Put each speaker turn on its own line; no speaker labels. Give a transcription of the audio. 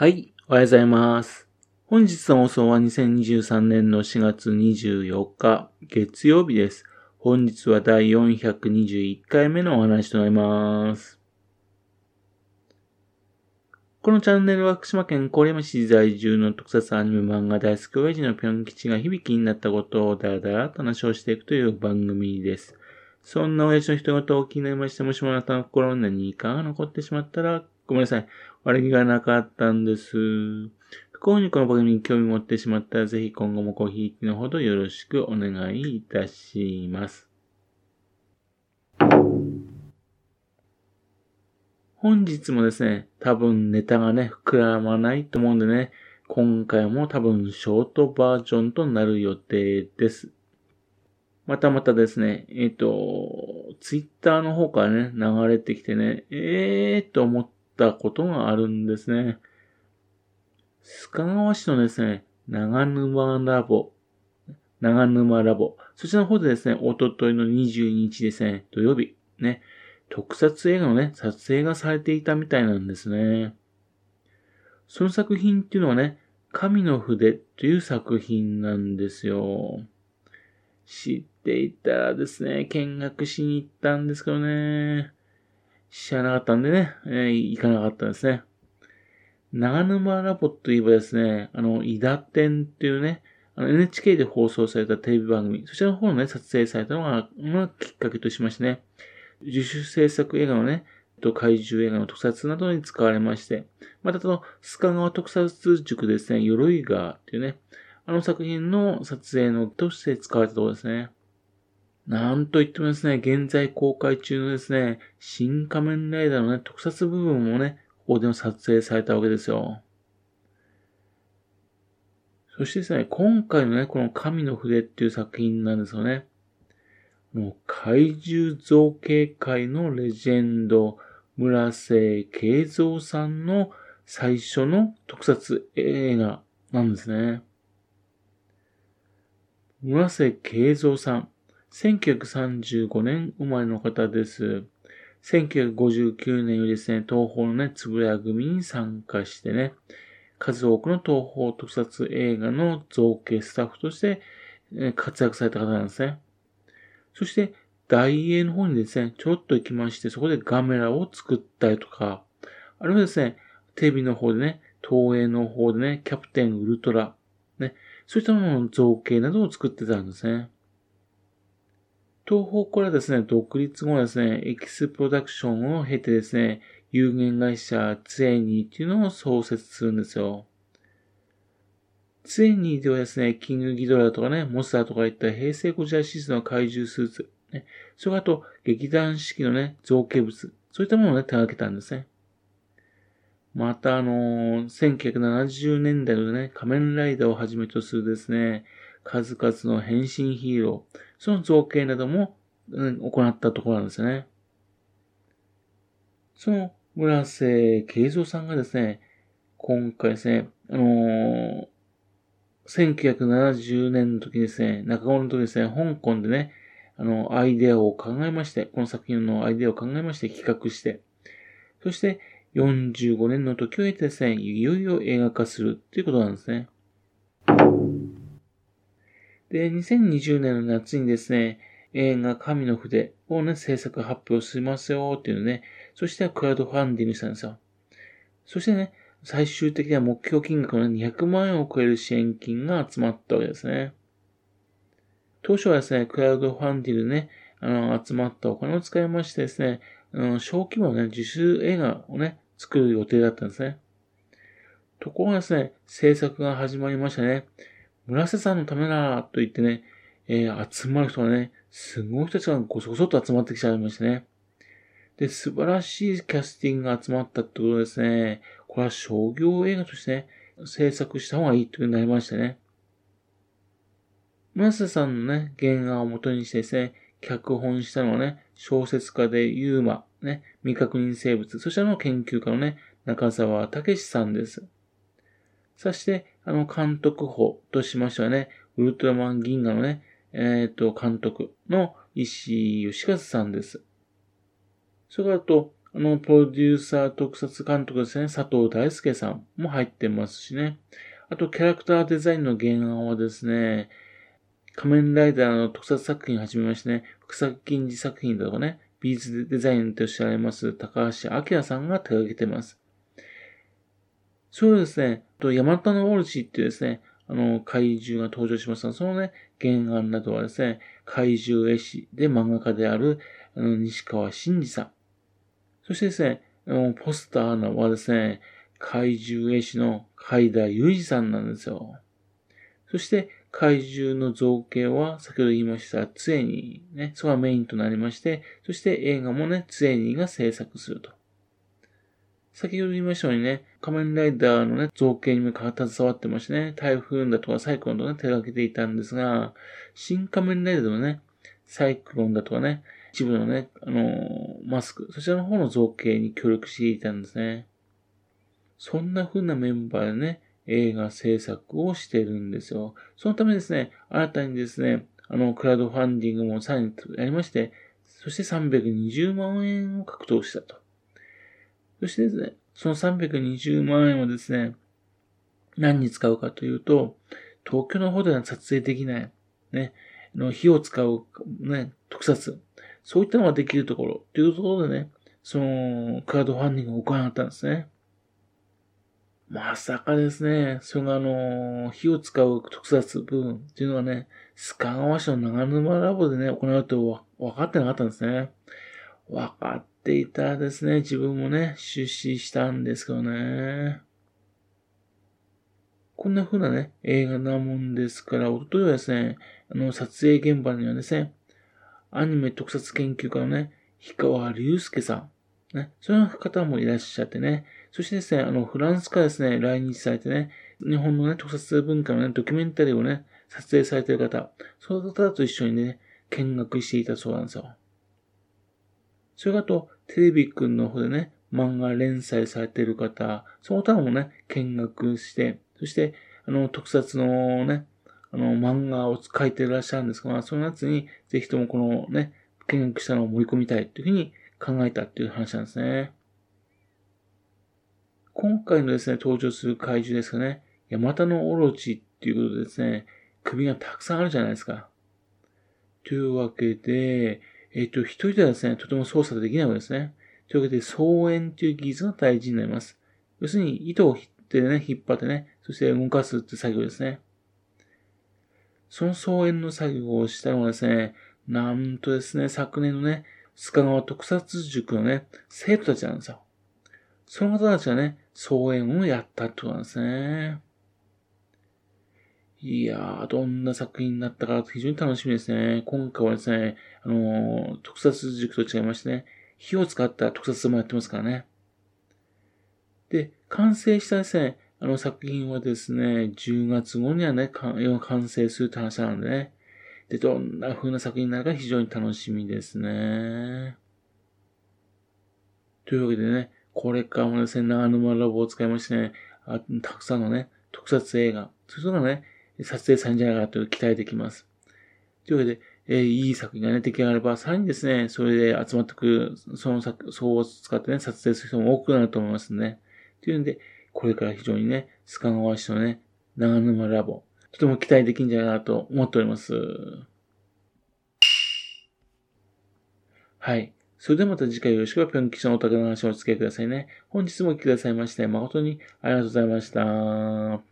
はい、おはようございます。本日の放送は2023年の4月24日、月曜日です。本日は第421回目のお話となります。このチャンネルは福島県郡山市在住の特撮アニメ漫画大好き親父のぴょん吉が響きになったことをだらだらと話をしていくという番組です。そんな親父の人事を気になりまして、もしもあなたの心に何かが残ってしまったら、ごめんなさい。悪気がなかったんです。不幸にこの番組に興味持ってしまったら、ぜひ今後もごひいきのほどよろしくお願いいたします。本日もですね、多分ネタがね、膨らまないと思うんでね、今回も多分ショートバージョンとなる予定です。またまたですね、えっ、ー、と、ツイッターの方からね、流れてきてね、ええーと思ってたことがあるんですね。須賀川市のですね、長沼ラボ、長沼ラボ、そちらの方でですね、おとといの22日ですね、土曜日、ね、特撮映画のね、撮影がされていたみたいなんですね。その作品っていうのはね、神の筆という作品なんですよ。知っていたらですね、見学しに行ったんですけどね、知らなかったんでね、えー、行かなかったですね。長沼ラボといえばですね、あの、伊田店っていうね、あの NHK で放送されたテレビ番組、そちらの方のね、撮影されたのが、まあ、きっかけとしましてね、自主制作映画のね、と怪獣映画の特撮などに使われまして、またその、須賀川特撮塾ですね、鎧川っていうね、あの作品の撮影のとして使われたところですね。なんといってもですね、現在公開中のですね、新仮面ライダーのね、特撮部分もね、ここでも撮影されたわけですよ。そしてですね、今回のね、この神の筆っていう作品なんですよね。もう怪獣造形界のレジェンド、村瀬慶三さんの最初の特撮映画なんですね。村瀬慶三さん、1935年生まれの方です。1959年よりですね、東宝のね、つぶや組に参加してね、数多くの東宝特撮映画の造形スタッフとして活躍された方なんですね。そして、大英の方にですね、ちょっと行きまして、そこでガメラを作ったりとか、あるいはですね、テレビの方でね、東映の方でね、キャプテンウルトラ、ね、そういったものの造形などを作ってたんですね。東方からですね、独立後ですね、エキスプロダクションを経てですね、有限会社ツエニーっていうのを創設するんですよ。ツエニーではですね、キングギドラとかね、モスターとかいった平成ゴジラシスの怪獣スーツ、ね、それあと劇団四季のね、造形物、そういったものをね、手掛けたんですね。また、あのー、1970年代のね、仮面ライダーをはじめとするですね、数々の変身ヒーロー、その造形なども、うん、行ったところなんですね。その村瀬慶三さんがですね、今回ですね、あのー、1970年の時ですね、中頃の時ですね、香港でね、あの、アイデアを考えまして、この作品のアイデアを考えまして企画して、そして45年の時を経てですね、いよいよ映画化するっていうことなんですね。で、2020年の夏にですね、映画神の筆をね、制作発表しますよっていうね、そしてクラウドファンディングしたんですよ。そしてね、最終的には目標金額の200万円を超える支援金が集まったわけですね。当初はですね、クラウドファンディングね、あの、集まったお金を使いましてですね、あの小規模のね、自主映画をね、作る予定だったんですね。ところがですね、制作が始まりましたね。村瀬さんのためだと言ってね、えー、集まる人がね、すごい人たちがごそごそと集まってきちゃいましたね。で、素晴らしいキャスティングが集まったってことですね。これは商業映画としてね、制作した方がいいってことになりましたね。村瀬さんのね、原画を元にしてですね、脚本したのはね、小説家でユーマ、ね、未確認生物、そしての研究家のね、中澤武さんです。そして、あの、監督補としましてはね、ウルトラマン銀河のね、えっ、ー、と、監督の石井義和さんです。それからと、あの、プロデューサー特撮監督ですね、佐藤大輔さんも入ってますしね。あと、キャラクターデザインの原案はですね、仮面ライダーの特撮作品をはじめましてね、福作金次作品だとかね、ビーズデザインとしてあります高橋明さんが手掛けてます。そうですね、と、ヤマタノオルチっていうですね、あの、怪獣が登場しますが、そのね、原案などはですね、怪獣絵師で漫画家である、あの、西川真二さん。そしてですね、あの、ポスターはですね、怪獣絵師の海田裕二さんなんですよ。そして、怪獣の造形は、先ほど言いました、ツエニー、ね、そこがメインとなりまして、そして映画もね、ツエニーが制作すると。先ほど言いましたようにね、仮面ライダーのね、造形にも携わってましてね、台風だとかサイクロンとかね、手掛けていたんですが、新仮面ライダーのね、サイクロンだとかね、一部のね、あのー、マスク、そちらの方の造形に協力していたんですね。そんな風なメンバーでね、映画制作をしてるんですよ。そのためですね、新たにですね、あの、クラウドファンディングもさらにやりまして、そして320万円を獲得したと。そしてですね、その320万円をですね、何に使うかというと、東京の方では撮影できない、ね、の火を使う、ね、特撮、そういったのができるところ、というころでね、その、クラウドファンディングを行ったんですね。まさかですね、そのあの、火を使う特撮部分っていうのはね、須賀川市の長沼ラボでね、行うと分かってなかったんですね。分かっていたですね、自分もね、出資したんですけどね。こんな風なね、映画なもんですから、おとといはですね、あの、撮影現場にはですね、アニメ特撮研究家のね、氷川隆介さん、ね、そういう方もいらっしゃってね、そしてですね、あの、フランスからですね、来日されてね、日本のね、特撮文化のね、ドキュメンタリーをね、撮影されている方、そういう方と一緒にね、見学していたそうなんですよ。それがと、テレビくんの方でね、漫画連載されてる方、その他もね、見学して、そして、あの、特撮のね、あの、漫画を書いてらっしゃるんですが、そのやつに、ぜひともこのね、見学したのを盛り込みたいというふうに考えたっていう話なんですね。今回のですね、登場する怪獣ですかね、ヤマタノオロチっていうことでですね、首がたくさんあるじゃないですか。というわけで、えっ、ー、と、一人ではですね、とても操作できないわけですね。というわけで、双円という技術が大事になります。要するに、糸を手でね、引っ張ってね、そして動かすって作業ですね。その双円の作業をしたのはですね、なんとですね、昨年のね、須賀川特撮塾のね、生徒たちなんですよ。その方たちがね、総演をやったってことなんですね。いやー、どんな作品になったか非常に楽しみですね。今回はですね、あのー、特撮塾と違いましてね、火を使った特撮もやってますからね。で、完成したですね、あの作品はですね、10月後にはね、完成するって話なのでね。で、どんな風な作品になるか非常に楽しみですね。というわけでね、これからもですね、長沼ラボを使いましてね、あたくさんのね、特撮映画、そういうのがね、撮影されるんじゃないかなと期待できます。というわけで、え、いい作品がね、出来上がれば、さらにですね、それで集まってくる、その作、そうを使ってね、撮影する人も多くなると思いますね。というんで、これから非常にね、須賀川市のね、長沼ラボ、とても期待できるんじゃないかなと思っております。はい。それではまた次回よろしくぴょん吉のお宝の話をお付けくださいね。本日もお聞きくださいまして、誠にありがとうございました。